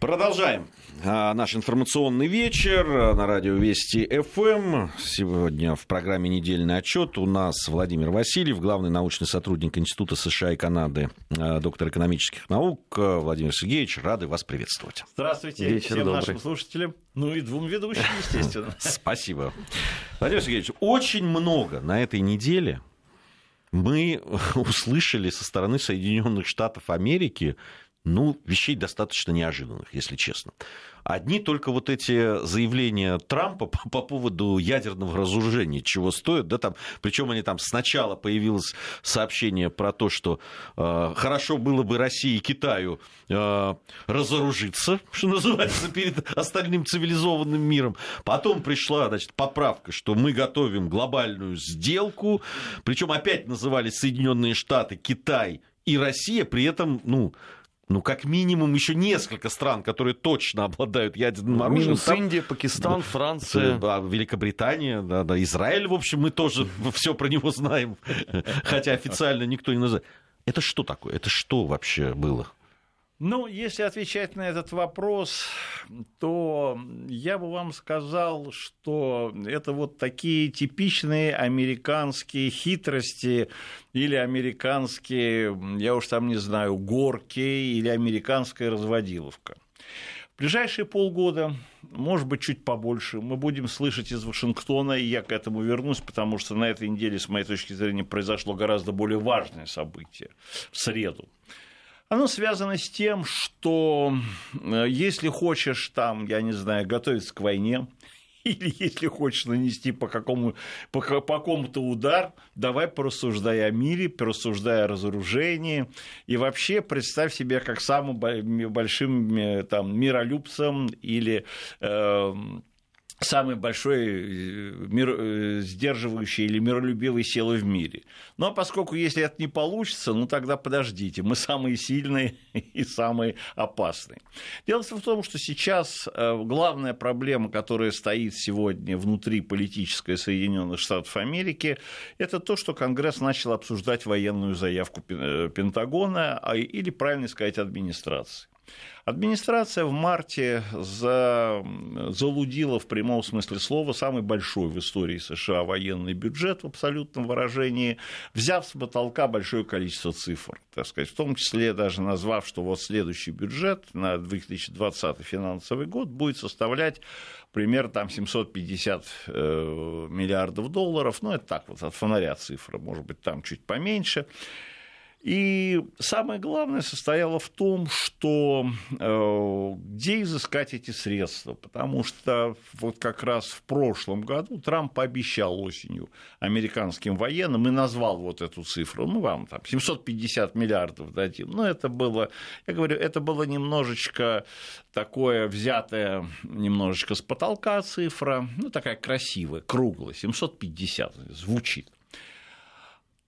Продолжаем а, наш информационный вечер на радио Вести ФМ. Сегодня в программе «Недельный отчет» у нас Владимир Васильев, главный научный сотрудник Института США и Канады, а, доктор экономических наук. Владимир Сергеевич, рады вас приветствовать. Здравствуйте Вечер всем добрый. нашим слушателям. Ну и двум ведущим, естественно. Спасибо. Владимир Сергеевич, очень много на этой неделе мы услышали со стороны Соединенных Штатов Америки ну, вещей достаточно неожиданных, если честно. Одни только вот эти заявления Трампа по, по поводу ядерного разоружения, чего стоят, да, там, причем они там сначала появилось сообщение про то, что э, хорошо было бы России и Китаю э, разоружиться, что называется, перед остальным цивилизованным миром. Потом пришла, значит, поправка, что мы готовим глобальную сделку, причем опять назывались Соединенные Штаты, Китай и Россия, при этом, ну, ну, как минимум, еще несколько стран, которые точно обладают ядерным ну, оружием. Минус там... Индия, Пакистан, Франция. Да, Великобритания, да, да, Израиль, в общем, мы тоже все про него знаем, хотя официально никто не называет. Это что такое? Это что вообще было? Ну, если отвечать на этот вопрос, то я бы вам сказал, что это вот такие типичные американские хитрости или американские, я уж там не знаю, горки или американская разводиловка. В ближайшие полгода, может быть, чуть побольше, мы будем слышать из Вашингтона, и я к этому вернусь, потому что на этой неделе, с моей точки зрения, произошло гораздо более важное событие в среду оно связано с тем, что э, если хочешь там, я не знаю, готовиться к войне, или если хочешь нанести по, какому, по, по какому-то удар, давай порассуждай о мире, порассуждай о разоружении, и вообще представь себе как самым большим э, там, миролюбцем или э, самой большой э, мир, э, сдерживающей или миролюбивой силы в мире. Ну а поскольку если это не получится, ну тогда подождите, мы самые сильные и самые опасные. Дело в том, что сейчас э, главная проблема, которая стоит сегодня внутри политической Соединенных Штатов Америки, это то, что Конгресс начал обсуждать военную заявку Пентагона, а, или, правильно сказать, администрации. Администрация в марте за, залудила в прямом смысле слова самый большой в истории США военный бюджет в абсолютном выражении, взяв с потолка большое количество цифр, так сказать, в том числе даже назвав, что вот следующий бюджет на 2020 финансовый год будет составлять примерно там 750 э, миллиардов долларов, ну это так вот от фонаря цифра, может быть там чуть поменьше. И самое главное состояло в том, что э, где изыскать эти средства, потому что вот как раз в прошлом году Трамп пообещал осенью американским военным и назвал вот эту цифру, ну вам там 750 миллиардов дадим, но это было, я говорю, это было немножечко такое взятое немножечко с потолка цифра, ну такая красивая, круглая, 750 звучит.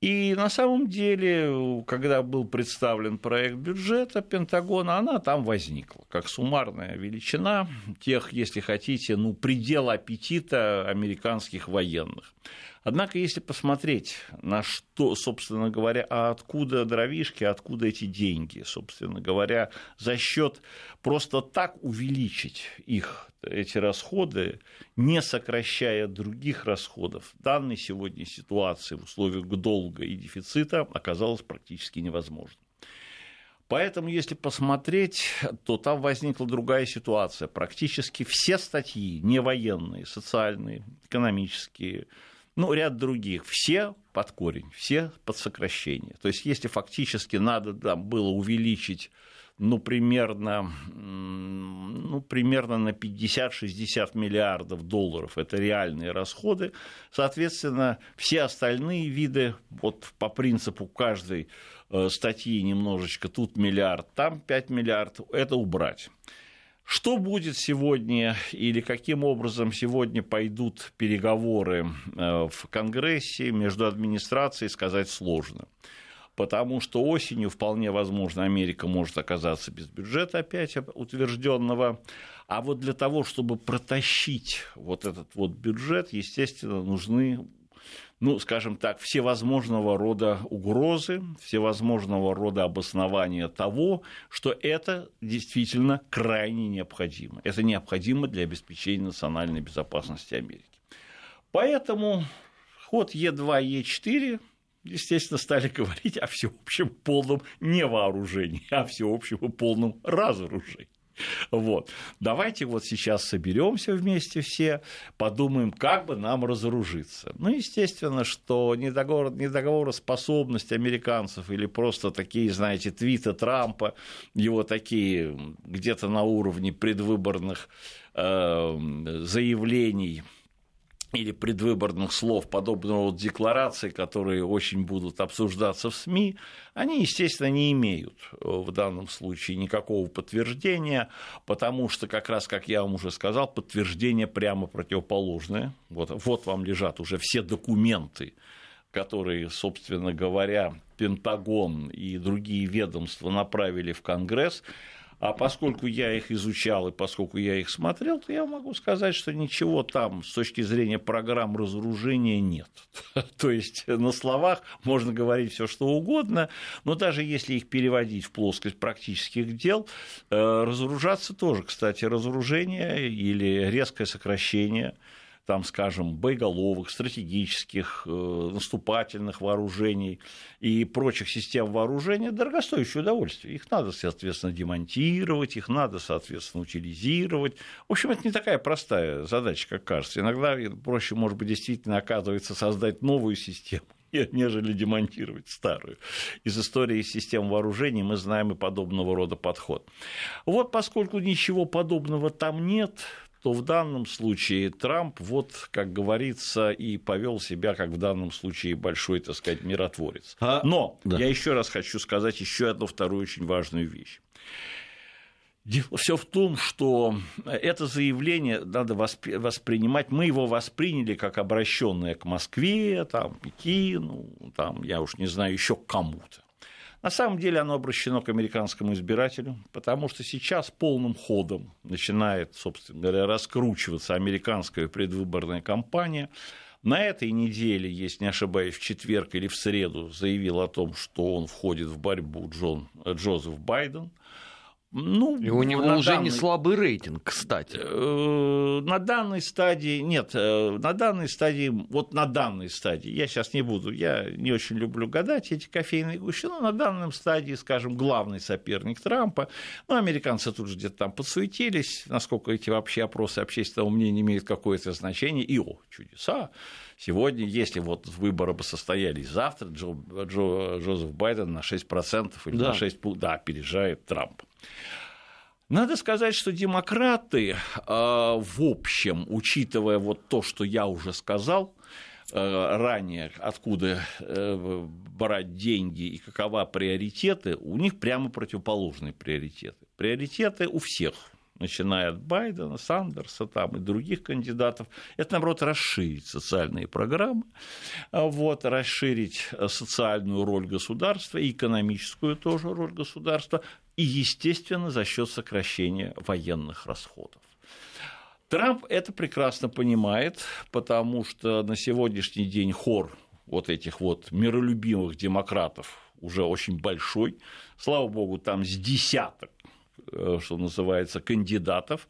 И на самом деле, когда был представлен проект бюджета Пентагона, она там возникла, как суммарная величина тех, если хотите, ну, предела аппетита американских военных. Однако, если посмотреть на что, собственно говоря, а откуда дровишки, откуда эти деньги, собственно говоря, за счет просто так увеличить их, эти расходы, не сокращая других расходов, в данной сегодня ситуации в условиях долга и дефицита оказалось практически невозможно. Поэтому, если посмотреть, то там возникла другая ситуация. Практически все статьи, не военные, социальные, экономические, ну, ряд других, все под корень, все под сокращение. То есть, если фактически надо да, было увеличить ну, примерно, ну, примерно на 50-60 миллиардов долларов. Это реальные расходы. Соответственно, все остальные виды, вот по принципу каждой э, статьи немножечко, тут миллиард, там 5 миллиардов, это убрать. Что будет сегодня или каким образом сегодня пойдут переговоры э, в Конгрессе между администрацией, сказать сложно. Потому что осенью вполне возможно Америка может оказаться без бюджета опять утвержденного. А вот для того, чтобы протащить вот этот вот бюджет, естественно, нужны ну, скажем так, всевозможного рода угрозы, всевозможного рода обоснования того, что это действительно крайне необходимо. Это необходимо для обеспечения национальной безопасности Америки. Поэтому ход Е2, Е4 естественно, стали говорить о всеобщем полном невооружении, о всеобщем полном разоружении. Вот. Давайте вот сейчас соберемся вместе все, подумаем, как бы нам разоружиться. Ну, естественно, что недоговор, недоговороспособность американцев или просто такие, знаете, твиты Трампа, его такие где-то на уровне предвыборных э, заявлений или предвыборных слов подобного вот декларации, которые очень будут обсуждаться в СМИ, они, естественно, не имеют э, в данном случае никакого подтверждения, потому что, как раз, как я вам уже сказал, подтверждение прямо противоположное. Вот, вот вам лежат уже все документы, которые, собственно говоря, Пентагон и другие ведомства направили в Конгресс, а поскольку я их изучал и поскольку я их смотрел, то я могу сказать, что ничего там с точки зрения программ разоружения нет. то есть на словах можно говорить все что угодно, но даже если их переводить в плоскость практических дел, э, разоружаться тоже, кстати, разоружение или резкое сокращение там, скажем, боеголовых, стратегических, э, наступательных вооружений и прочих систем вооружения дорогостоящее удовольствие. Их надо, соответственно, демонтировать, их надо, соответственно, утилизировать. В общем, это не такая простая задача, как кажется. Иногда проще, может быть, действительно оказывается создать новую систему, нежели демонтировать старую. Из истории систем вооружений мы знаем и подобного рода подход. Вот поскольку ничего подобного там нет, то в данном случае Трамп, вот, как говорится, и повел себя, как в данном случае, большой, так сказать, миротворец. А... Но да. я еще раз хочу сказать еще одну вторую очень важную вещь. Все в том, что это заявление надо воспринимать, мы его восприняли как обращенное к Москве, там, Пекину, там, я уж не знаю, еще к кому-то. На самом деле оно обращено к американскому избирателю, потому что сейчас полным ходом начинает, собственно говоря, раскручиваться американская предвыборная кампания. На этой неделе, если не ошибаюсь, в четверг или в среду заявил о том, что он входит в борьбу Джон, Джозеф Байден – ну, и у него уже данный... не слабый рейтинг, кстати. Э, на данной стадии, нет, э, на данной стадии, вот на данной стадии, я сейчас не буду, я не очень люблю гадать эти кофейные гущи, но на данном стадии, скажем, главный соперник Трампа, ну, американцы тут же где-то там подсуетились, насколько эти вообще опросы общественного мнения имеют какое-то значение, и, о, чудеса, Сегодня, если вот выборы бы состоялись завтра, Джо, Джо, Джозеф Байден на 6% или да. на 6% да, опережает Трампа. Надо сказать, что демократы, а, в общем, учитывая вот то, что я уже сказал, а, ранее, откуда э, брать деньги и какова приоритеты, у них прямо противоположные приоритеты. Приоритеты у всех – начиная от Байдена, Сандерса там, и других кандидатов, это, наоборот, расширить социальные программы, а вот, расширить социальную роль государства и экономическую тоже роль государства, и, естественно, за счет сокращения военных расходов. Трамп это прекрасно понимает, потому что на сегодняшний день хор вот этих вот миролюбимых демократов уже очень большой. Слава богу, там с десяток Э, что называется, кандидатов,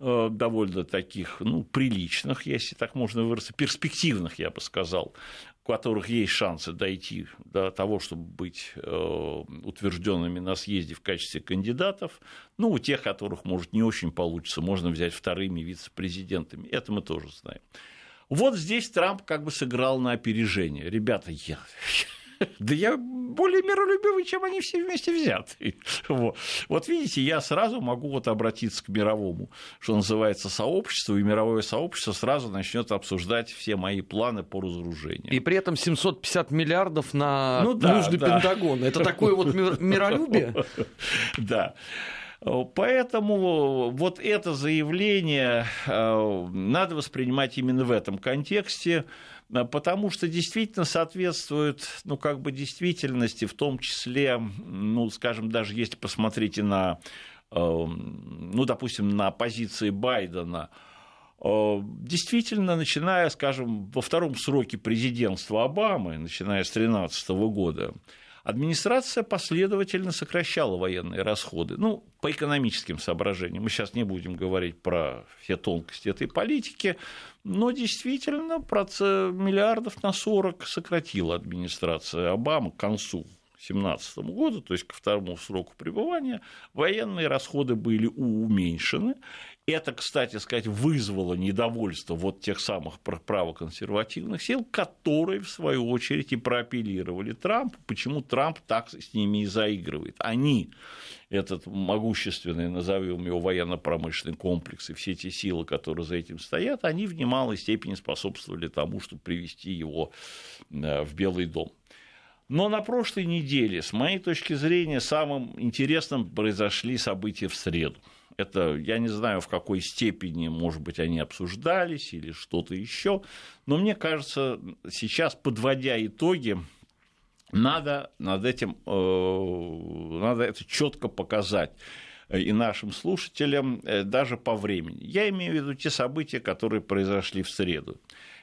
э, довольно таких, ну, приличных, если так можно выразиться, перспективных, я бы сказал, у которых есть шансы дойти до того, чтобы быть э, утвержденными на съезде в качестве кандидатов. Ну, у тех, которых, может, не очень получится, можно взять вторыми вице-президентами. Это мы тоже знаем. Вот здесь Трамп как бы сыграл на опережение. Ребята, я, да я более миролюбивый, чем они все вместе взяты. Вот. вот видите, я сразу могу вот обратиться к мировому, что называется, сообществу, и мировое сообщество сразу начнет обсуждать все мои планы по разоружению. И при этом 750 миллиардов на ну, да, нужды да. Пентагона. Это такое вот миролюбие? Да. Поэтому вот это заявление э, надо воспринимать именно в этом контексте. Э, потому что действительно соответствует, ну, как бы действительности, в том числе, ну, скажем, даже если посмотрите на, э, ну, допустим, на позиции Байдена, Э, действительно, начиная, скажем, во втором сроке президентства Обамы, начиная с 2013 года, администрация последовательно сокращала военные расходы. Ну, по экономическим соображениям. Мы сейчас не будем говорить про все тонкости этой политики, но действительно миллиардов на 40 сократила администрация Обамы к концу 2017 году, то есть ко второму сроку пребывания, военные расходы были уменьшены. Это, кстати сказать, вызвало недовольство вот тех самых правоконсервативных сил, которые, в свою очередь, и проапеллировали Трампу, почему Трамп так с ними и заигрывает. Они, этот могущественный, назовем его военно-промышленный комплекс и все эти силы, которые за этим стоят, они в немалой степени способствовали тому, чтобы привести его э, в Белый дом. Но на прошлой неделе, с моей точки зрения, самым интересным произошли события в среду. Это я не знаю, в какой степени, может быть, они обсуждались или что-то еще. Но мне кажется, сейчас, подводя итоги, надо над этим э, надо это четко показать и нашим слушателям э, даже по времени. Я имею в виду те события, которые произошли в среду.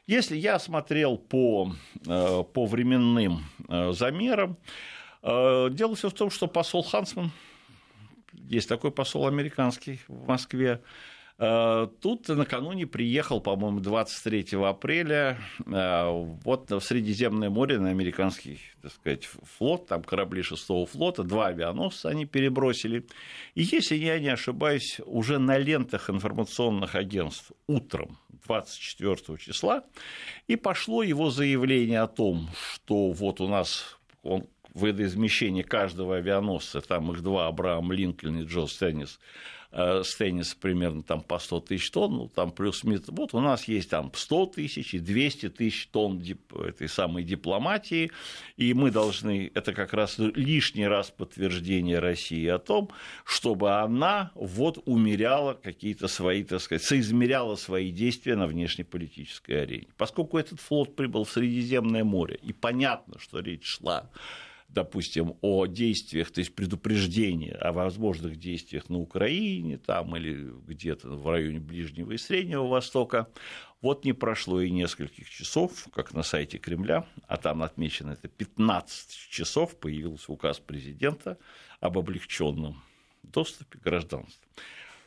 Если я смотрел по, э, по временным э, замерам, э, дело все в том, что посол Хансман, есть такой посол американский в Москве, Э, тут накануне приехал, по-моему, 23 апреля э, вот в Средиземное море на американский, так сказать, флот, там корабли шестого флота, два авианосца они перебросили. И если я не ошибаюсь, уже на лентах информационных агентств утром 24 числа и пошло его заявление о том, что вот у нас он водоизмещение каждого авианосца, там их два, Абрaham Линкольн и Джо Стеннис, Э, с тенниса примерно там по 100 тысяч тонн, ну, там плюс вот у нас есть там 100 тысяч и 200 тысяч тонн дип, этой самой дипломатии, и мы должны, это как раз лишний раз подтверждение России о том, чтобы она вот умеряла какие-то свои, так сказать, соизмеряла свои действия на внешнеполитической арене. Поскольку этот флот прибыл в Средиземное море, и понятно, что речь шла допустим, о действиях, то есть предупреждение о возможных действиях на Украине там, или где-то в районе Ближнего и Среднего Востока. Вот не прошло и нескольких часов, как на сайте Кремля, а там отмечено это 15 часов, появился указ президента об облегченном доступе к гражданству.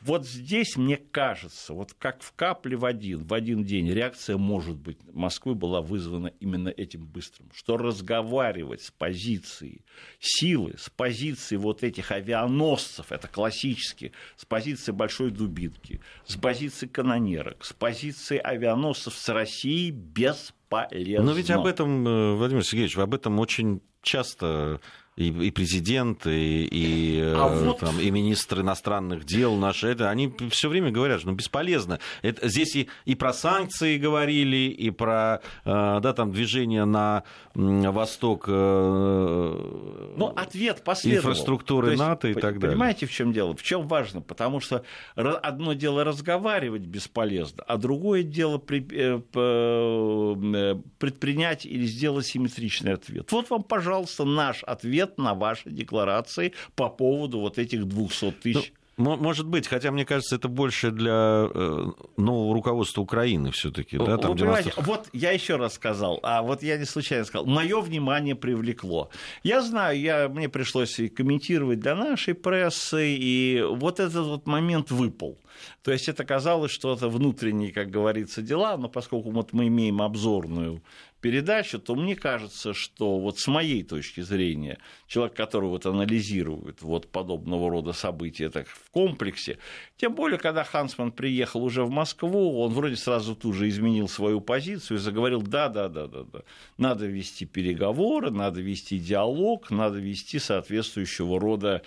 Вот здесь, мне кажется, вот как в капле в один, в один день реакция, может быть, Москвы была вызвана именно этим быстрым, что разговаривать с позиции силы, с позиции вот этих авианосцев, это классически, с позиции Большой Дубинки, с позиции канонерок, с позиции авианосцев с Россией бесполезно. Но ведь об этом, э, Владимир Сергеевич, об этом очень часто и, и президент, и, и, а э, вот... там, и министр иностранных дел наши, это, они все время говорят, что ну, бесполезно. Это, здесь и, и про санкции говорили, и про э, да, там, движение на восток э, Но ответ последовал. инфраструктуры есть, НАТО и так далее. Понимаете, в чем дело? В чем важно? Потому что одно дело разговаривать бесполезно, а другое дело предпринять или сделать симметричный ответ. Вот вам, пожалуйста, наш ответ ответ на ваши декларации по поводу вот этих 200 тысяч. Ну, может быть, хотя мне кажется, это больше для э, нового руководства Украины все-таки. Да, там Вы понимаете, вот я еще раз сказал, а вот я не случайно сказал, мое внимание привлекло. Я знаю, я, мне пришлось и комментировать для нашей прессы, и вот этот вот момент выпал. То есть это казалось, что это внутренние, как говорится, дела, но поскольку вот мы имеем обзорную передачу, то мне кажется, что вот с моей точки зрения, человек, который вот анализирует вот подобного рода события так, в комплексе, тем более, когда Хансман приехал уже в Москву, он вроде сразу тут же изменил свою позицию и заговорил, да, да, да, да, да, надо вести переговоры, надо вести диалог, надо вести соответствующего рода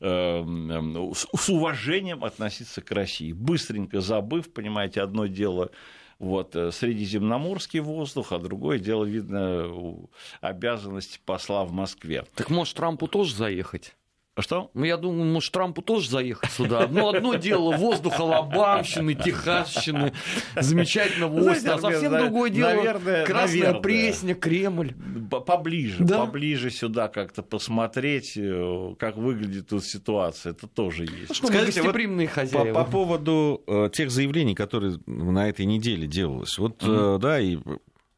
э, с, с уважением относиться к России, быстренько забыв, понимаете, одно дело вот, э, средиземноморский воздух, а другое дело, видно, обязанность посла в Москве. Так может Трампу тоже заехать? Что? Ну, я думаю, может, Трампу тоже заехать сюда. Ну, одно дело воздух Алабамщины, Техасщины, замечательного острова, а совсем другое дело наверное, Красная наверное. Пресня, Кремль. поближе, да. поближе сюда как-то посмотреть, э, как выглядит тут ситуация. Это тоже есть. Что Скажите, вот хозяева. По, по поводу э, тех заявлений, которые на этой неделе делалось. Вот, mm-hmm. э, да, и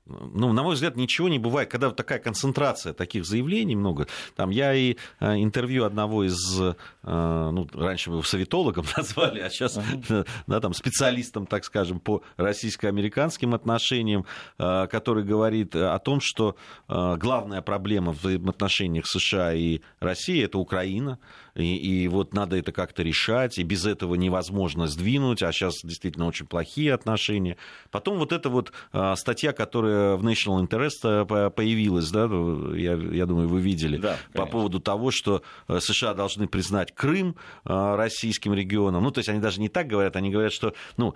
ну, на мой взгляд, ничего не бывает, когда вот такая концентрация таких заявлений много. Там я и э, интервью одного из, э, ну, раньше мы его советологом назвали, а сейчас, uh-huh. да, там, специалистом, так скажем, по российско-американским отношениям, э, который говорит о том, что главная проблема в отношениях США и России – это Украина, и, и вот надо это как-то решать, и без этого невозможно сдвинуть, а сейчас действительно очень плохие отношения. Потом вот эта вот статья, которая в National Interest э, появилась, да, я, я думаю, вы видели, да, по поводу того, что э, США должны признать Крым э, российским регионом. Ну, то есть они даже не так говорят, они говорят, что ну,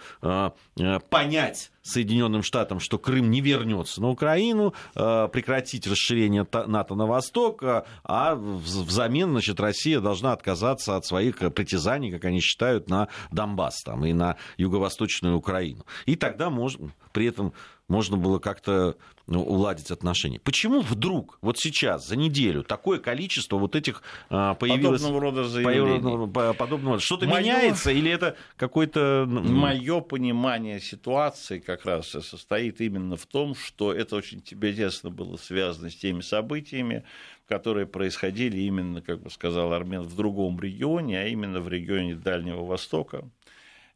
понять Соединенным Штатам, что Крым не вернется на Украину, прекратить расширение НАТО на восток, а взамен значит, Россия должна отказаться от своих притязаний, как они считают, на Донбасс там, и на юго-восточную Украину. И тогда можно, при этом можно было как-то ну, уладить отношения. Почему вдруг, вот сейчас, за неделю, такое количество вот этих а, появилось... Подобного рода заявлений. Подобного, что-то Моё... меняется или это какой-то... Мое понимание ситуации как раз состоит именно в том, что это очень тебе тесно было связано с теми событиями, которые происходили именно, как бы сказал Армен, в другом регионе, а именно в регионе Дальнего Востока.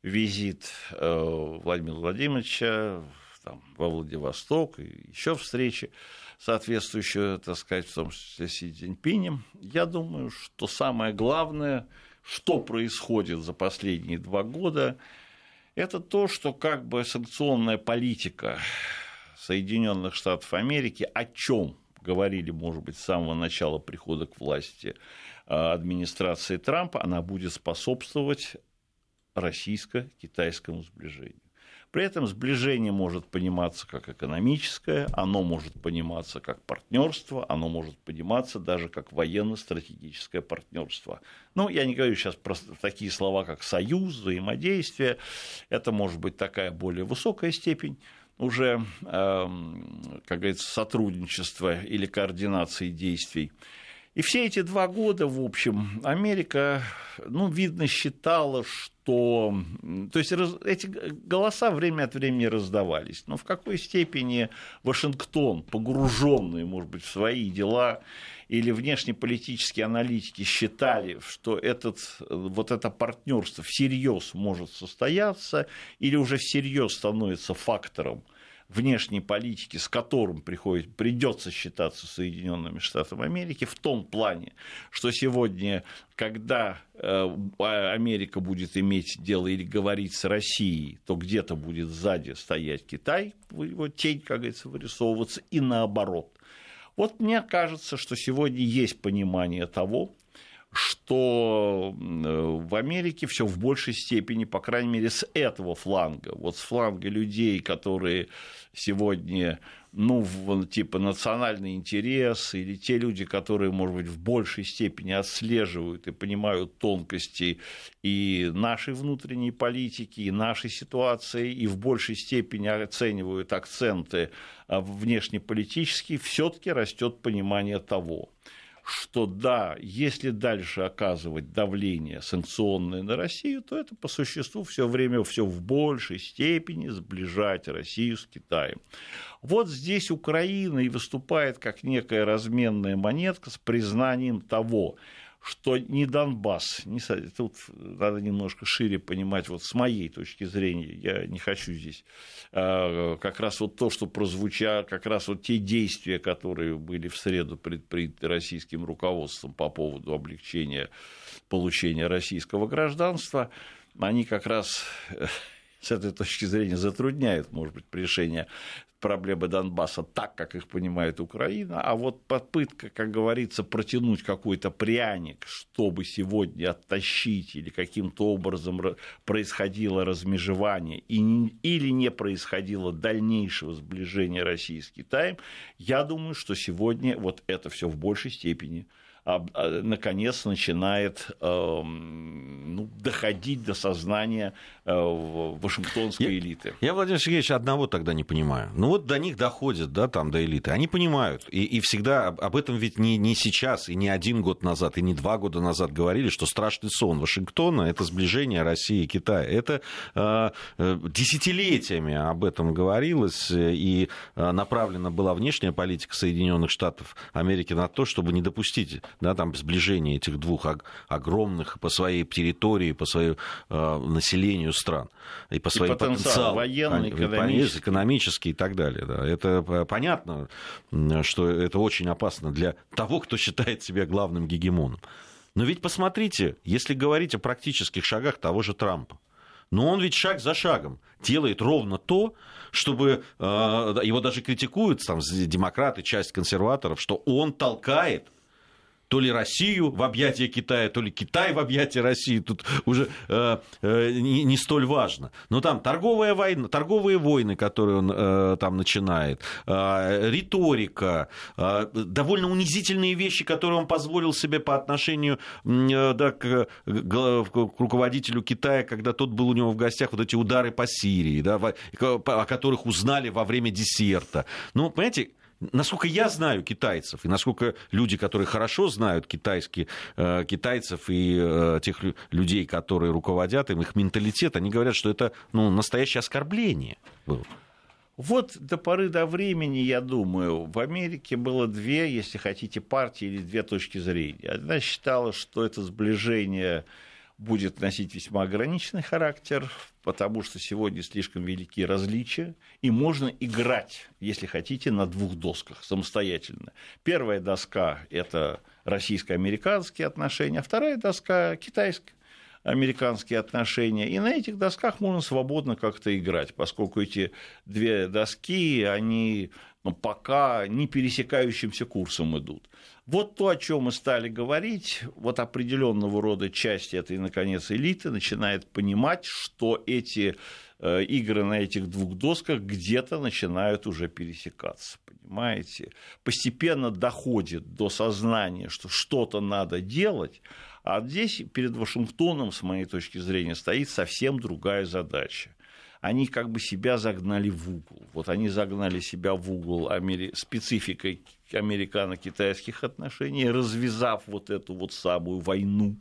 Визит э, Владимира Владимировича там, во Владивосток, и еще встречи соответствующие, так сказать, в том числе с Си Цзиньпинем. Я думаю, что самое главное, что происходит за последние два года, это то, что как бы санкционная политика Соединенных Штатов Америки, о чем говорили, может быть, с самого начала прихода к власти а, администрации Трампа, она будет способствовать российско-китайскому сближению. При этом сближение может пониматься как экономическое, оно может пониматься как партнерство, оно может пониматься даже как военно-стратегическое партнерство. Ну, я не говорю сейчас про такие слова, как союз, взаимодействие. Это может быть такая более высокая степень уже, эм, как говорится, сотрудничества или координации действий. И все эти два года, в общем, Америка, ну, видно, считала, что... То есть эти голоса время от времени раздавались. Но в какой степени Вашингтон, погруженный, может быть, в свои дела, или внешнеполитические аналитики считали, что этот, вот это партнерство всерьез может состояться, или уже всерьез становится фактором внешней политики, с которым приходит, придется считаться Соединенными Штатами Америки, в том плане, что сегодня, когда э, Америка будет иметь дело или говорить с Россией, то где-то будет сзади стоять Китай, его тень, как говорится, вырисовываться, и наоборот. Вот мне кажется, что сегодня есть понимание того, что э, в Америке все в большей степени, по крайней мере, с этого фланга, вот с фланга людей, которые сегодня, ну, типа национальный интерес, или те люди, которые, может быть, в большей степени отслеживают и понимают тонкости и нашей внутренней политики, и нашей ситуации, и в большей степени оценивают акценты а, внешнеполитические, все-таки растет понимание того, что да, если дальше оказывать давление санкционное на Россию, то это по существу все время все в большей степени сближать Россию с Китаем. Вот здесь Украина и выступает как некая разменная монетка с признанием того, что не Донбасс, не, тут надо немножко шире понимать, вот с моей точки зрения, я не хочу здесь, а, как раз вот то, что прозвучало, как раз вот те действия, которые были в среду предприняты российским руководством по поводу облегчения получения российского гражданства, они как раз с этой точки зрения затрудняют, может быть, решение проблемы Донбасса так, как их понимает Украина, а вот попытка, как говорится, протянуть какой-то пряник, чтобы сегодня оттащить или каким-то образом происходило размежевание или не происходило дальнейшего сближения России с Китаем, я думаю, что сегодня вот это все в большей степени наконец начинает эм, ну, доходить до сознания э, вашингтонской я, элиты. Я, Владимир Сергеевич, одного тогда не понимаю. Ну вот до них доходит, да, там до элиты. Они понимают. И, и всегда об этом ведь не, не сейчас, и не один год назад, и не два года назад говорили, что страшный сон Вашингтона – это сближение России и Китая. Это э, э десятилетиями об этом говорилось, и э, направлена была внешняя политика Соединенных Штатов Америки на то, чтобы не допустить да, там, сближения этих двух огромных по своей территории, по своему э, населению стран и по своим потенциалам. Военный, экономический. экономический и так далее. Да. Это понятно, что это очень опасно для того, кто считает себя главным гегемоном. Но ведь посмотрите, если говорить о практических шагах того же Трампа, но он ведь шаг за шагом делает ровно то, чтобы э, его даже критикуют там демократы, часть консерваторов, что он толкает то ли Россию в объятия Китая, то ли Китай в объятия России. Тут уже э, э, не, не столь важно. Но там торговая война, торговые войны, которые он э, там начинает, э, риторика, э, довольно унизительные вещи, которые он позволил себе по отношению э, да, к, к, к руководителю Китая, когда тот был у него в гостях, вот эти удары по Сирии, да, о которых узнали во время десерта. Ну, понимаете, насколько я знаю китайцев, и насколько люди, которые хорошо знают китайские, э, китайцев и э, тех людей, которые руководят им, их менталитет, они говорят, что это ну, настоящее оскорбление было. Вот до поры до времени, я думаю, в Америке было две, если хотите, партии или две точки зрения. Одна считала, что это сближение будет носить весьма ограниченный характер, потому что сегодня слишком велики различия, и можно играть, если хотите, на двух досках самостоятельно. Первая доска – это российско-американские отношения, а вторая доска – китайская американские отношения. И на этих досках можно свободно как-то играть, поскольку эти две доски, они ну, пока не пересекающимся курсом идут. Вот то, о чем мы стали говорить, вот определенного рода часть этой, наконец, элиты начинает понимать, что эти э, игры на этих двух досках где-то начинают уже пересекаться, понимаете? Постепенно доходит до сознания, что что-то надо делать, а здесь перед Вашингтоном, с моей точки зрения, стоит совсем другая задача. Они как бы себя загнали в угол. Вот они загнали себя в угол амери... спецификой американо-китайских отношений, развязав вот эту вот самую войну,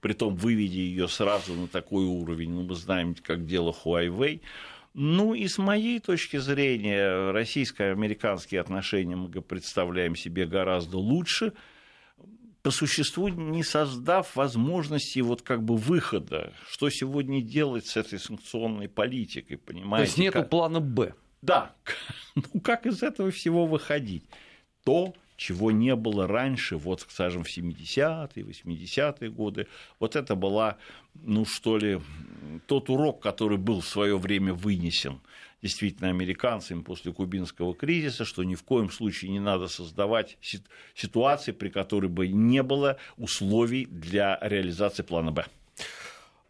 притом выведя ее сразу на такой уровень, ну, мы знаем, как дело Huawei, ну и с моей точки зрения, российско-американские отношения мы представляем себе гораздо лучше – по существу не создав возможности вот как бы выхода, что сегодня делать с этой санкционной политикой, понимаете? То есть нету как... плана «Б». Да. Ну как из этого всего выходить? То, чего не было раньше, вот, скажем, в 70-е, 80-е годы, вот это была, ну что ли, тот урок, который был в свое время вынесен действительно американцами после кубинского кризиса, что ни в коем случае не надо создавать ситуации, при которой бы не было условий для реализации плана «Б».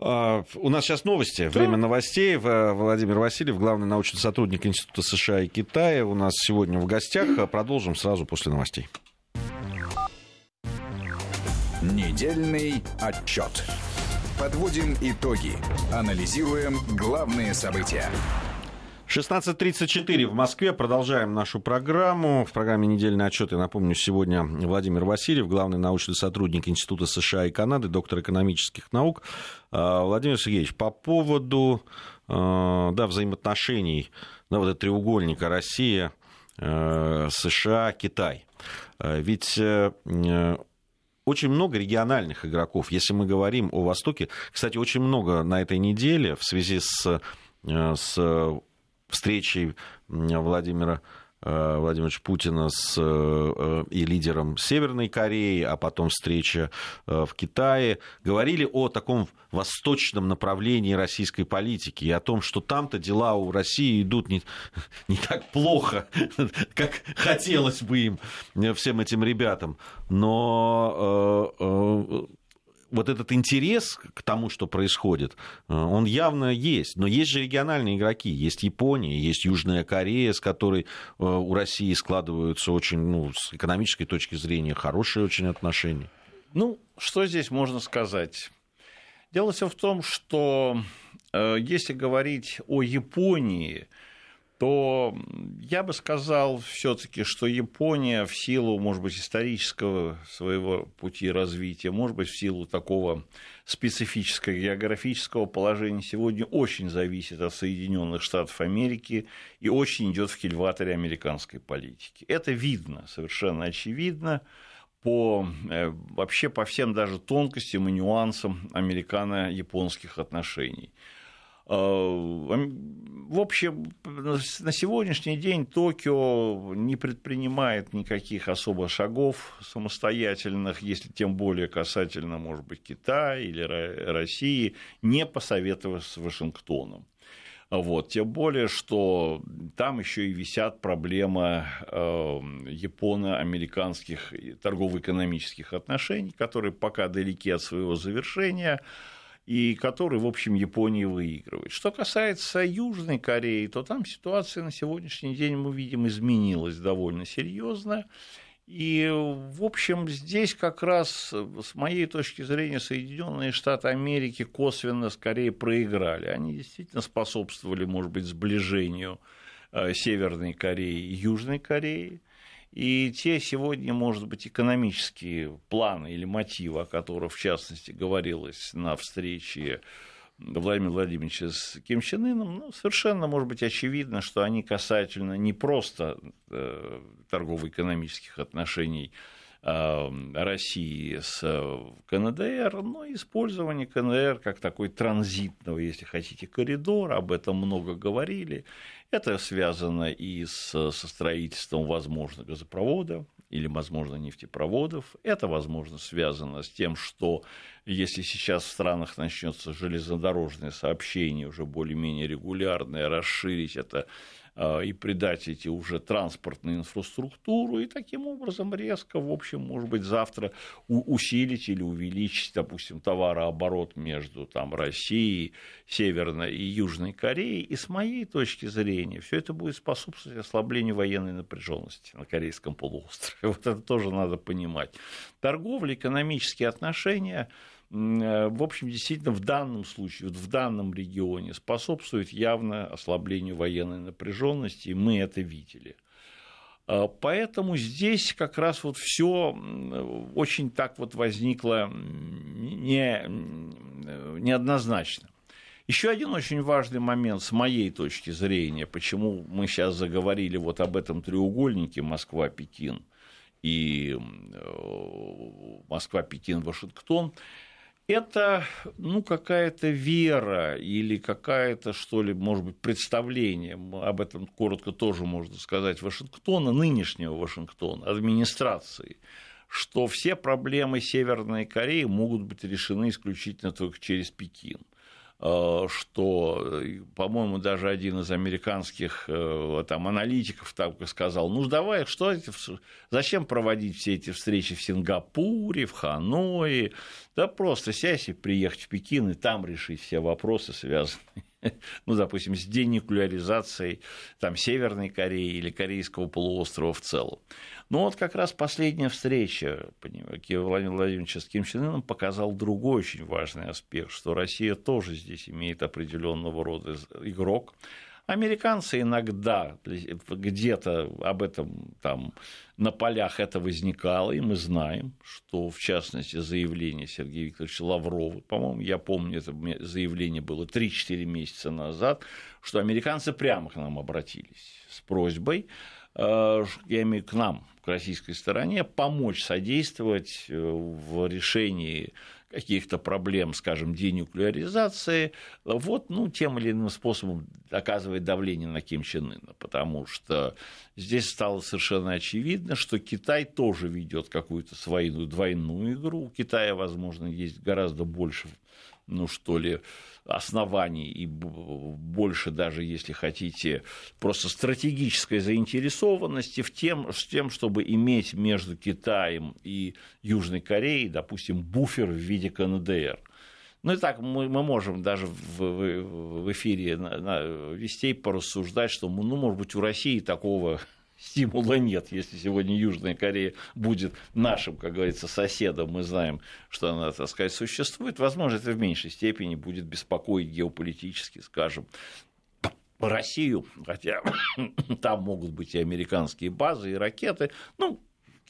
А, у нас сейчас новости. Время новостей. Владимир Васильев, главный научный сотрудник Института США и Китая. У нас сегодня в гостях. Продолжим сразу после новостей. Недельный отчет. Подводим итоги. Анализируем главные события. 16.34 в Москве. Продолжаем нашу программу. В программе «Недельный отчет» я напомню, сегодня Владимир Васильев, главный научный сотрудник Института США и Канады, доктор экономических наук. А, Владимир Сергеевич, по поводу а, да, взаимоотношений, да, вот этого треугольника Россия, а, США, Китай. Ведь э, очень много региональных игроков. Если мы говорим о Востоке, кстати, очень много на этой неделе в связи с, э, с встречей Владимира э, Владимировича Путина с, э, и лидером Северной Кореи, а потом встреча э, в Китае, говорили о таком восточном направлении российской политики и о том, что там-то дела у России идут не, не так плохо, как хотелось бы им, всем этим ребятам. Но вот этот интерес к тому, что происходит, э, он явно есть. Но есть же региональные игроки. Есть Япония, есть Южная Корея, с которой э, у России складываются очень, ну, с экономической точки зрения, хорошие очень отношения. Ну, что здесь можно сказать? Дело все в том, что э, если говорить о Японии, то я бы сказал все-таки, что Япония в силу, может быть, исторического своего пути развития, может быть, в силу такого специфического географического положения сегодня очень зависит от Соединенных Штатов Америки и очень идет в кильваторе американской политики. Это видно, совершенно очевидно по, э, вообще по всем даже тонкостям и нюансам американо-японских отношений. Э, в общем, на сегодняшний день Токио не предпринимает никаких особо шагов самостоятельных, если тем более касательно, может быть, Китая или России, не посоветовав с Вашингтоном. Вот. Тем более, что там еще и висят проблемы э, японо-американских торгово-экономических отношений, которые пока далеки от своего завершения и которые, в общем, Япония выигрывает. Что касается Южной Кореи, то там ситуация на сегодняшний день, мы видим, изменилась довольно серьезно. И, в общем, здесь как раз, с моей точки зрения, Соединенные Штаты Америки косвенно скорее проиграли. Они действительно способствовали, может быть, сближению э, Северной Кореи и Южной Кореи. И те сегодня, может быть, экономические планы или мотивы, о которых, в частности, говорилось на встрече Владимира Владимировича с Ким Чен Ыном, ну, совершенно, может быть, очевидно, что они касательно не просто э, торгово-экономических отношений России с КНДР, но использование КНДР как такой транзитного, если хотите, коридора, об этом много говорили. Это связано и с, со строительством, возможно, газопровода или, возможно, нефтепроводов. Это, возможно, связано с тем, что если сейчас в странах начнется железнодорожное сообщение уже более-менее регулярное, расширить это и придать эти уже транспортную инфраструктуру, и таким образом резко, в общем, может быть, завтра усилить или увеличить, допустим, товарооборот между там, Россией, Северной и Южной Кореей. И с моей точки зрения, все это будет способствовать ослаблению военной напряженности на Корейском полуострове. Вот это тоже надо понимать. Торговля, экономические отношения Э, в общем, действительно в данном случае, вот в данном регионе способствует явно ослаблению военной напряженности, и мы это видели. А, поэтому здесь как раз вот все очень так вот возникло не, неоднозначно. Еще один очень важный момент с моей точки зрения, почему мы сейчас заговорили вот об этом треугольнике Москва-Пекин и э, Москва-Пекин-Вашингтон, это ну, какая-то вера или какая-то, что ли, может быть, представление, об этом коротко тоже можно сказать, Вашингтона, нынешнего Вашингтона, администрации, что все проблемы Северной Кореи могут быть решены исключительно только через Пекин. Э, что, э, по-моему, даже один из американских э, там, аналитиков так сказал, ну давай, что зачем проводить все эти встречи в Сингапуре, в Ханое, да просто сядь и приехать в Пекин и там решить все вопросы, связанные ну, допустим, с денуклеаризацией там, Северной Кореи или Корейского полуострова в целом. Но вот как раз последняя встреча Владимира Владимировича с Ким Чен Ыном показал другой очень важный аспект, что Россия тоже здесь имеет определенного рода игрок, Американцы иногда где-то об этом там на полях это возникало, и мы знаем, что в частности заявление Сергея Викторовича Лаврова, по-моему, я помню, это заявление было 3-4 месяца назад, что американцы прямо к нам обратились с просьбой, я имею к нам, к российской стороне, помочь содействовать э, в решении каких-то проблем, скажем, денуклеаризации, вот, ну, тем или иным способом оказывает давление на Ким Чен Ына, потому что здесь стало совершенно очевидно, что Китай тоже ведет какую-то свою двойную игру. У Китая, возможно, есть гораздо больше ну что ли, оснований и больше даже, если хотите, просто стратегической заинтересованности в тем, с тем, чтобы иметь между Китаем и Южной Кореей, допустим, буфер в виде КНДР. Ну и так мы, мы можем даже в, в, в эфире на, на вестей порассуждать, что, ну, может быть, у России такого стимула нет. Если сегодня Южная Корея будет нашим, как говорится, соседом, мы знаем, что она, так сказать, существует, возможно, это в меньшей степени будет беспокоить геополитически, скажем, Россию, хотя там могут быть и американские базы, и ракеты. Ну,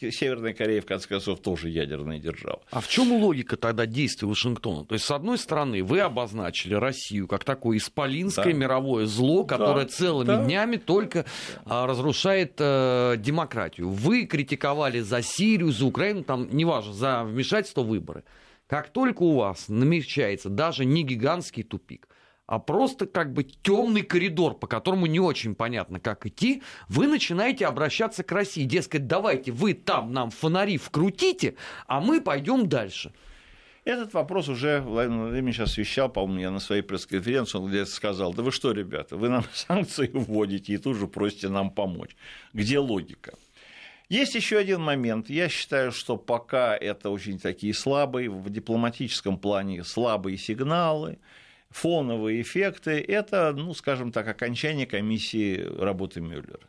Северная Корея, в конце концов, тоже ядерная держава. А в чем логика тогда действий Вашингтона? То есть, с одной стороны, вы обозначили Россию как такое исполинское да. мировое зло, которое да. целыми да. днями только да. разрушает э, демократию. Вы критиковали за Сирию, за Украину, там, неважно, за вмешательство в выборы. Как только у вас намечается даже не гигантский тупик, а просто как бы темный коридор, по которому не очень понятно, как идти, вы начинаете обращаться к России. Дескать, давайте вы там нам фонари вкрутите, а мы пойдем дальше. Этот вопрос уже Владимир Владимирович освещал, по-моему, я на своей пресс-конференции, он где-то сказал, да вы что, ребята, вы нам санкции вводите и тут же просите нам помочь. Где логика? Есть еще один момент. Я считаю, что пока это очень такие слабые, в дипломатическом плане слабые сигналы, фоновые эффекты, это, ну, скажем так, окончание комиссии работы Мюллера.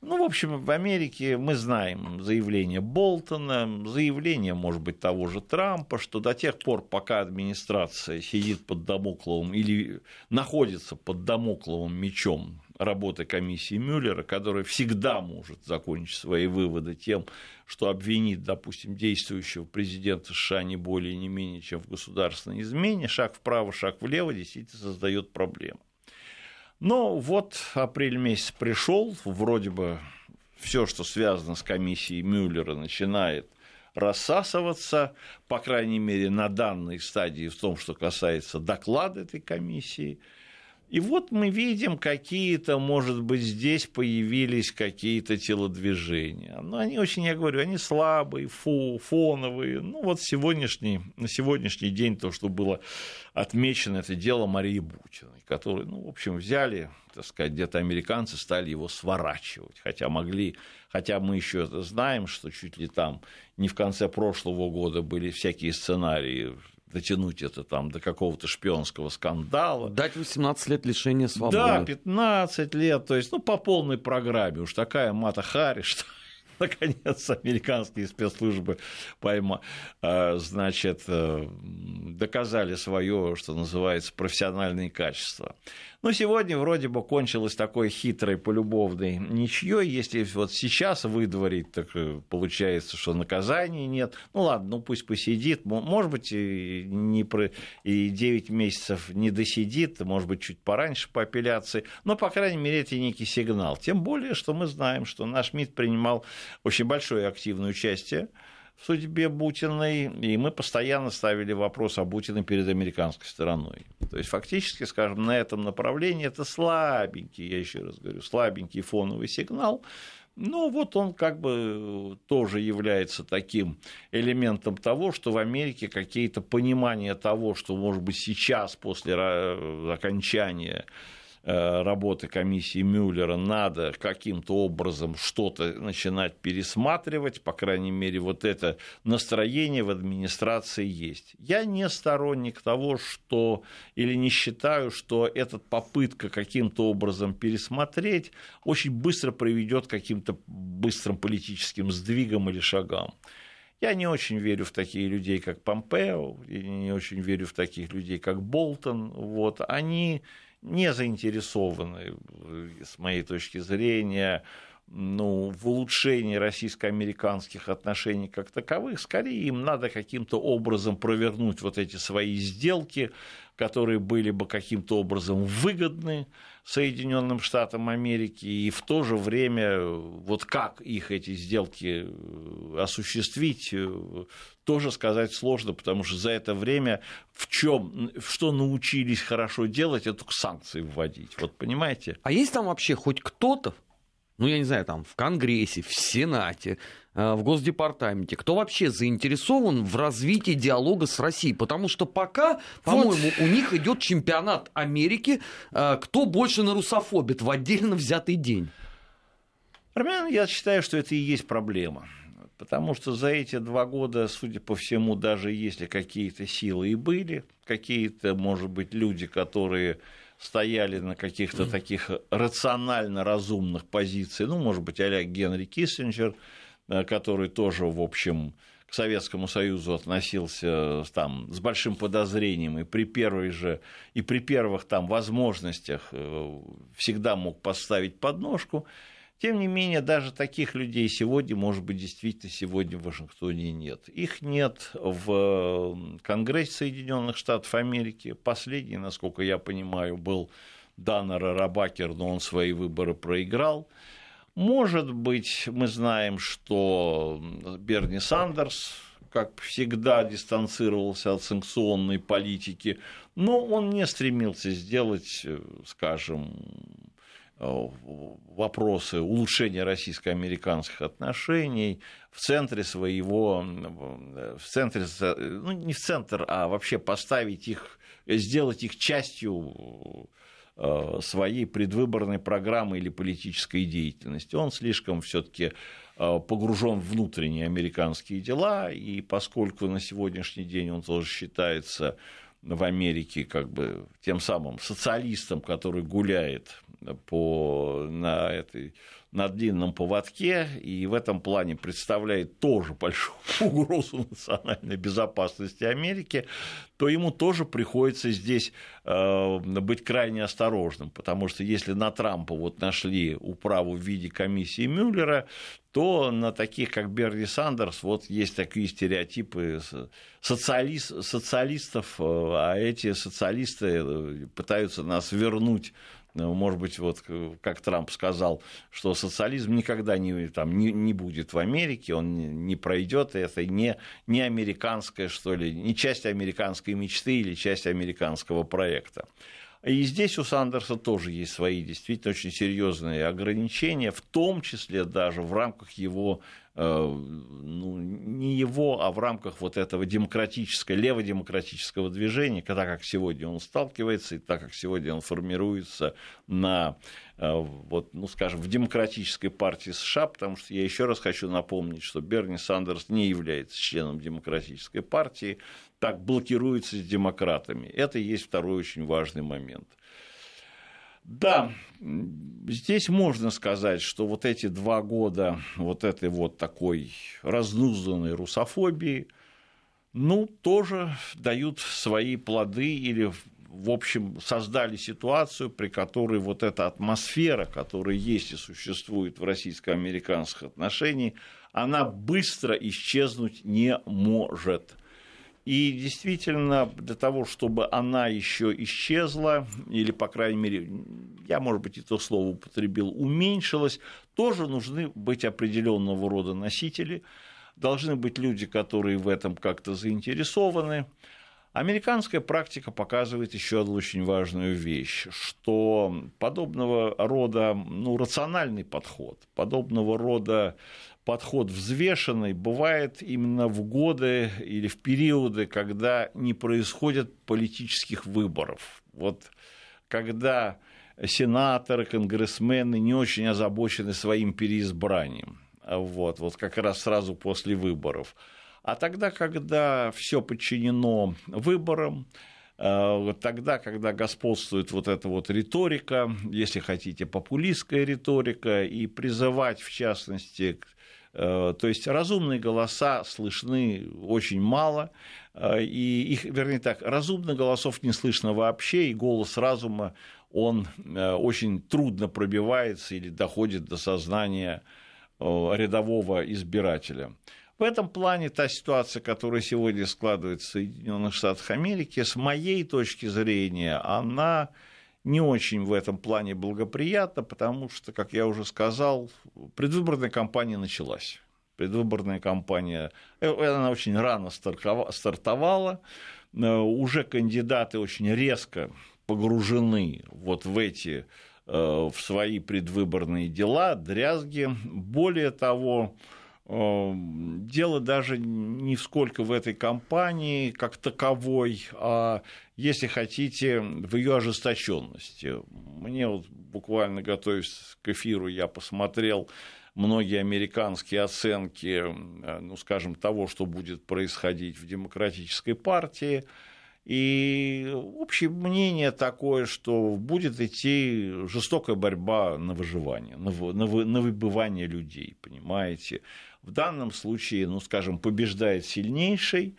Ну, в общем, в Америке мы знаем заявление Болтона, заявление, может быть, того же Трампа, что до тех пор, пока администрация сидит под домокловым или находится под домокловым мечом работы комиссии Мюллера, которая всегда может закончить свои выводы тем, что обвинит, допустим, действующего президента США не более не менее, чем в государственной измене, шаг вправо, шаг влево действительно создает проблемы. Но вот апрель месяц пришел, вроде бы все, что связано с комиссией Мюллера, начинает рассасываться, по крайней мере, на данной стадии в том, что касается доклада этой комиссии – и вот мы видим какие-то, может быть, здесь появились какие-то телодвижения. Но они очень, я говорю, они слабые, фу, фоновые. Ну вот сегодняшний, на сегодняшний день то, что было отмечено, это дело Марии Бутиной, которую, ну, в общем, взяли, так сказать, где-то американцы стали его сворачивать, хотя могли, хотя мы еще знаем, что чуть ли там не в конце прошлого года были всякие сценарии дотянуть это там до какого-то шпионского скандала. Дать 18 лет лишения свободы. Да, 15 лет, то есть, ну, по полной программе. Уж такая Мата Хари, что наконец американские спецслужбы пойма, а, значит, э, доказали свое, что называется, профессиональные качества. Но сегодня вроде бы кончилось такой хитрой полюбовной ничьей. Если вот сейчас выдворить, так э, получается, что наказания нет. Ну ладно, ну пусть посидит. Может быть, и, не про... и 9 месяцев не досидит, может быть, чуть пораньше по апелляции. Но, по крайней мере, это некий сигнал. Тем более, что мы знаем, что наш МИД принимал очень большое активное участие в судьбе Бутиной, и мы постоянно ставили вопрос о Бутиной перед американской стороной. То есть, фактически, скажем, на этом направлении это слабенький, я еще раз говорю, слабенький фоновый сигнал, но вот он как бы тоже является таким элементом того, что в Америке какие-то понимания того, что, может быть, сейчас, после окончания работы комиссии Мюллера надо каким-то образом что-то начинать пересматривать, по крайней мере, вот это настроение в администрации есть. Я не сторонник того, что, или не считаю, что эта попытка каким-то образом пересмотреть очень быстро приведет к каким-то быстрым политическим сдвигам или шагам. Я не очень верю в таких людей, как Помпео, и не очень верю в таких людей, как Болтон. Вот. Они не заинтересованы, с моей точки зрения, ну, в улучшении российско-американских отношений как таковых, скорее им надо каким-то образом провернуть вот эти свои сделки, которые были бы каким-то образом выгодны Соединенным Штатам Америки, и в то же время вот как их эти сделки э, осуществить, э, тоже сказать сложно, потому что за это время в чем, что научились хорошо делать, это санкции вводить. Вот понимаете? А есть там вообще хоть кто-то, ну, я не знаю, там, в Конгрессе, в Сенате, э, в Госдепартаменте, кто вообще заинтересован в развитии диалога с Россией? Потому что пока, по-моему, вот. у них идет чемпионат Америки, э, кто больше на русофобит в отдельно взятый день. Армян, я считаю, что это и есть проблема. Потому что за эти два года, судя по всему, даже если какие-то силы и были, какие-то, может быть, люди, которые стояли на каких-то таких рационально разумных позициях, ну, может быть, а Генри Киссинджер, э, который тоже, в общем, к Советскому Союзу относился там, с большим подозрением и при первой же и при первых там возможностях э, всегда мог поставить подножку. Тем не менее, даже таких людей сегодня, может быть, действительно сегодня в Вашингтоне нет. Их нет в Конгрессе Соединенных Штатов Америки. Последний, насколько я понимаю, был Даннер Рабакер, но он свои выборы проиграл. Может быть, мы знаем, что Берни Сандерс, как всегда, дистанцировался от санкционной политики, но он не стремился сделать, скажем, Э, вопросы улучшения российско-американских отношений в центре своего, в центре, ну не в центр, а вообще поставить их, сделать их частью э, своей предвыборной программы или политической деятельности. Он слишком все-таки э, погружен в внутренние американские дела, и поскольку на сегодняшний день он тоже считается в Америке как бы тем самым социалистом, который гуляет по, на, этой, на длинном поводке и в этом плане представляет тоже большую угрозу национальной безопасности Америки, то ему тоже приходится здесь э, быть крайне осторожным, потому что если на Трампа вот нашли управу в виде комиссии Мюллера, то на таких, как Берни Сандерс, вот есть такие стереотипы социалист, социалистов, э, а эти социалисты э, пытаются нас вернуть ну, может быть, вот как Трамп сказал, что социализм никогда не, там, не, не будет в Америке, он не, пройдет, и это не, не американская, что ли, не часть американской мечты или часть американского проекта. И здесь у Сандерса тоже есть свои действительно очень серьезные ограничения, в том числе даже в рамках его Э, ну, не его, а в рамках вот этого демократического, леводемократического движения, когда как сегодня он сталкивается, и так как сегодня он формируется на, э, вот, ну, скажем, в демократической партии США, потому что я еще раз хочу напомнить, что Берни Сандерс не является членом демократической партии, так блокируется с демократами. Это и есть второй очень важный момент. Да, здесь можно сказать, что вот эти два года вот этой вот такой разнузданной русофобии, ну, тоже дают свои плоды или, в общем, создали ситуацию, при которой вот эта атмосфера, которая есть и существует в российско-американских отношениях, она быстро исчезнуть не может. И действительно, для того, чтобы она еще исчезла, или, по крайней мере, я, может быть, это слово употребил, уменьшилась, тоже нужны быть определенного рода носители, должны быть люди, которые в этом как-то заинтересованы. Американская практика показывает еще одну очень важную вещь, что подобного рода ну, рациональный подход, подобного рода подход взвешенный бывает именно в годы или в периоды, когда не происходит политических выборов. Вот когда сенаторы, конгрессмены не очень озабочены своим переизбранием. Вот, вот как раз сразу после выборов. А тогда, когда все подчинено выборам, э, тогда, когда господствует вот эта вот риторика, если хотите, популистская риторика, и призывать, в частности, Э, то есть разумные голоса слышны очень мало, э, и их, вернее так, разумных голосов не слышно вообще, и голос разума, он очень трудно пробивается или доходит до сознания рядового избирателя. В этом плане та ситуация, которая сегодня складывается в Соединенных Штатах Америки, с моей точки зрения, она не очень в этом плане благоприятно, потому что, как я уже сказал, предвыборная кампания началась. Предвыборная кампания, э, она очень рано стартовала, э, уже кандидаты очень резко погружены вот в эти в свои предвыборные дела, дрязги. Более того, дело даже не сколько в этой кампании как таковой, а, если хотите, в ее ожесточенности. Мне вот буквально готовясь к эфиру, я посмотрел многие американские оценки, э, ну, скажем, того, что будет происходить в демократической партии. И общее мнение такое, что будет идти жестокая борьба на выживание, на, на, на выбывание людей, понимаете. В данном случае, ну, скажем, побеждает сильнейший,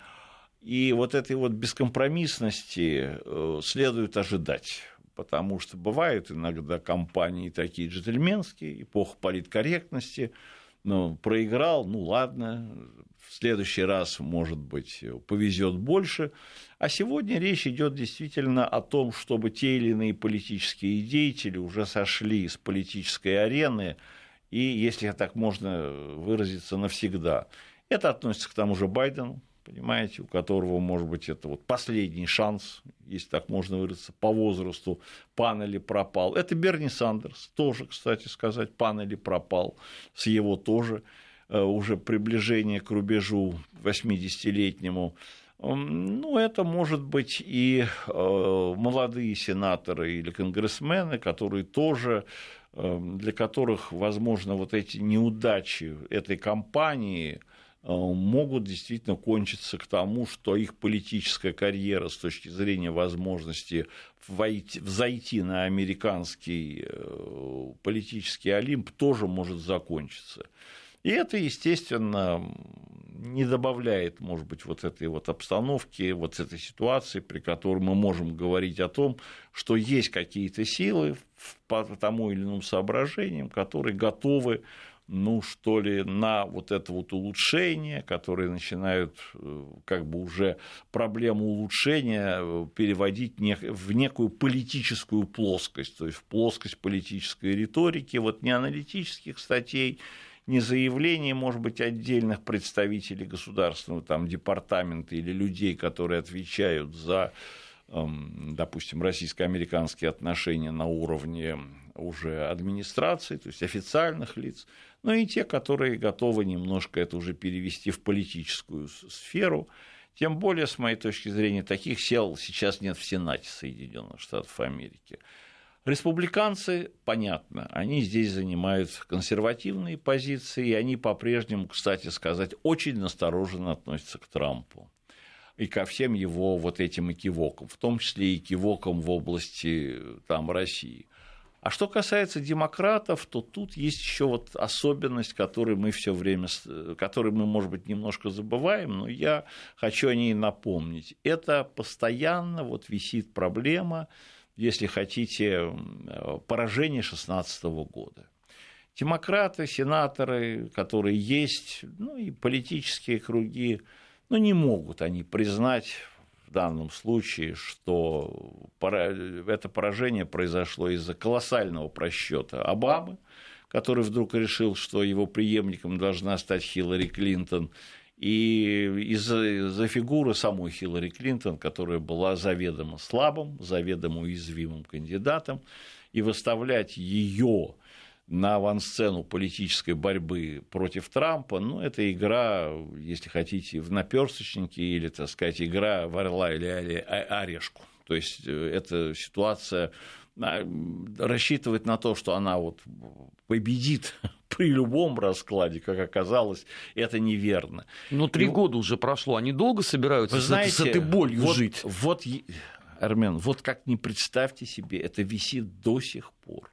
и вот этой вот бескомпромиссности э, следует ожидать потому что бывают иногда компании такие джентльменские, эпоха политкорректности, ну, проиграл, ну ладно, в следующий раз, может быть, повезет больше. А сегодня речь идет действительно о том, чтобы те или иные политические деятели уже сошли с политической арены, и, если так можно выразиться, навсегда. Это относится к тому же Байдену, понимаете, у которого, может быть, это вот последний шанс, если так можно выразиться, по возрасту, пан или пропал. Это Берни Сандерс, тоже, кстати сказать, пан или пропал, с его тоже э, уже приближение к рубежу 80-летнему. Ну, это может быть и э, молодые сенаторы или конгрессмены, которые тоже э, для которых, возможно, вот эти неудачи этой кампании Э, могут действительно кончиться к тому, что их политическая карьера с точки зрения возможности войти, взойти на американский э, политический Олимп тоже может закончиться. И это, естественно, не добавляет, может быть, вот этой вот обстановки, вот этой ситуации, при которой мы можем говорить о том, что есть какие-то силы по тому или иному соображениям, которые готовы ну, что ли, на вот это вот улучшение, которые начинают э, как бы уже проблему улучшения э, переводить в некую политическую плоскость, то есть в плоскость политической риторики, вот не аналитических статей, не заявлений, может быть, отдельных представителей государственного там, департамента или людей, которые отвечают за эм, допустим, российско-американские отношения на уровне уже администрации, то есть официальных лиц, но и те, которые готовы немножко это уже перевести в политическую сферу. Тем более, с моей точки зрения, таких сел сейчас нет в Сенате Соединенных Штатов Америки. Республиканцы, понятно, они здесь занимают консервативные позиции, и они по-прежнему, кстати сказать, очень настороженно относятся к Трампу и ко всем его вот этим экивокам, в том числе и экивокам в области там, России. А что касается демократов, то тут есть еще вот особенность, которую мы все время, которую мы, может быть, немножко забываем, но я хочу о ней напомнить. Это постоянно вот висит проблема, если хотите, поражения 2016 года. Демократы, сенаторы, которые есть, ну и политические круги, ну не могут они признать в данном случае, что это поражение произошло из-за колоссального просчета Обамы, который вдруг решил, что его преемником должна стать Хиллари Клинтон, и из-за из фигуры самой Хиллари Клинтон, которая была заведомо слабым, заведомо уязвимым кандидатом, и выставлять ее на авансцену политической борьбы против Трампа, ну, это игра, если хотите, в наперсточники или, так сказать, игра в орла или орешку. То есть э, эта ситуация а, рассчитывать на то, что она вот победит при любом раскладе, как оказалось, это неверно. Но три И... года уже прошло, они долго собираются Вы знаете, с этой болью вот, жить? Вот, Армен, вот как не представьте себе, это висит до сих пор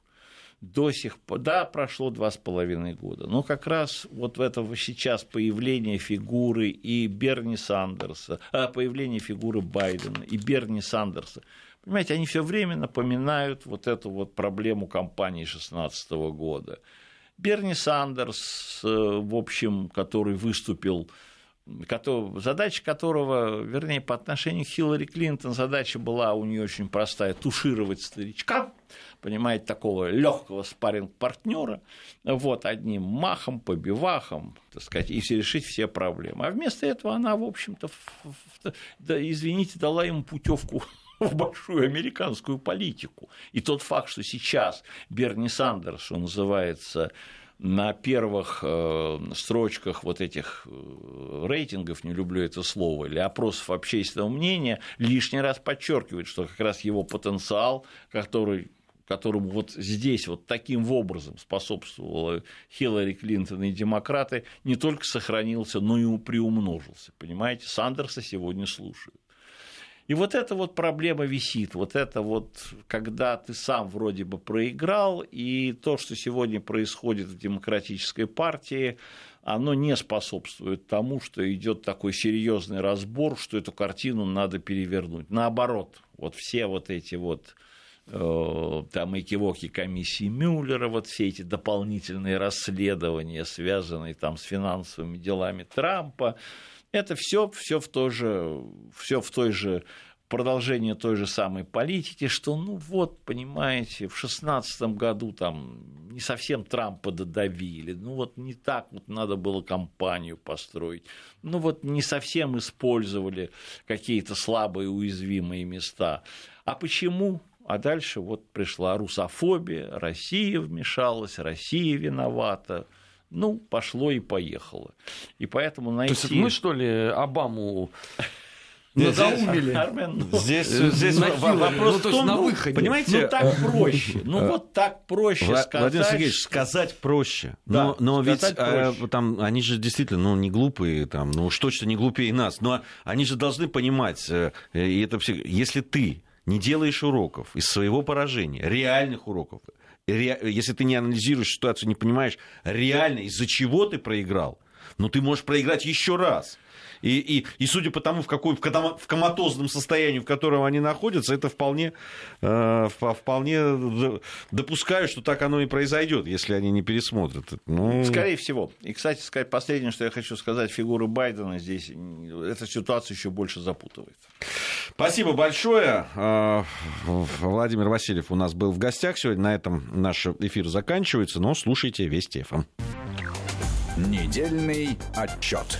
до сих пор, да, прошло два с половиной года, но как раз вот в этом сейчас появление фигуры и Берни Сандерса, а, появление фигуры Байдена и Берни Сандерса, понимаете, они все время напоминают вот эту вот проблему кампании 2016 года. Берни Сандерс, э, в общем, который выступил задача которого, вернее, по отношению к Хиллари Клинтон, задача была у нее очень простая – тушировать старичка, понимаете, такого легкого спарринг-партнера, вот, одним махом, побивахом, так сказать, и решить все проблемы. А вместо этого она, в общем-то, извините, дала ему путевку в большую американскую политику. И тот факт, что сейчас Берни Сандерс, что называется, на первых э, строчках вот этих э, рейтингов, не люблю это слово, или опросов общественного мнения, лишний раз подчеркивает, что как раз его потенциал, который которому вот здесь вот таким образом способствовала Хиллари Клинтон и демократы, не только сохранился, но и приумножился. Понимаете, Сандерса сегодня слушают. И вот эта вот проблема висит, вот это вот, когда ты сам вроде бы проиграл, и то, что сегодня происходит в демократической партии, оно не способствует тому, что идет такой серьезный разбор, что эту картину надо перевернуть. Наоборот, вот все вот эти вот э, там экивоки комиссии Мюллера, вот все эти дополнительные расследования, связанные там с финансовыми делами Трампа, это все, все в той же, все в той же продолжение той же самой политики, что, ну вот, понимаете, в шестнадцатом году там не совсем Трампа додавили, ну вот не так вот надо было кампанию построить, ну вот не совсем использовали какие-то слабые уязвимые места. А почему? А дальше вот пришла русофобия, Россия вмешалась, Россия виновата. Ну, пошло и поехало. И поэтому найти... То есть мы, что ли, Обаму надоумили. Армен, ну, здесь, здесь вопрос ну, в том, на выходе. понимаете, ну так проще. Ну э, вот так проще Вла- сказать. Владимир Сергеевич, сказать проще. Да, но но ведь а, там они же действительно, ну не глупые, там, ну уж точно не глупее нас. Но они же должны понимать, э, и это все, если ты не делаешь уроков из своего поражения, реальных уроков, если ты не анализируешь ситуацию, не понимаешь реально, из-за чего ты проиграл, ну ты можешь проиграть еще раз. И, и, и судя по тому, в, какой, в коматозном состоянии, в котором они находятся, это вполне, э, вполне допускаю, что так оно и произойдет, если они не пересмотрят. Ну... Скорее всего. И, кстати, сказать последнее, что я хочу сказать, фигура Байдена здесь, эта ситуация еще больше запутывает. Спасибо большое. Э, Владимир Васильев у нас был в гостях сегодня. На этом наш эфир заканчивается, но слушайте Вести ФМ. Недельный отчет.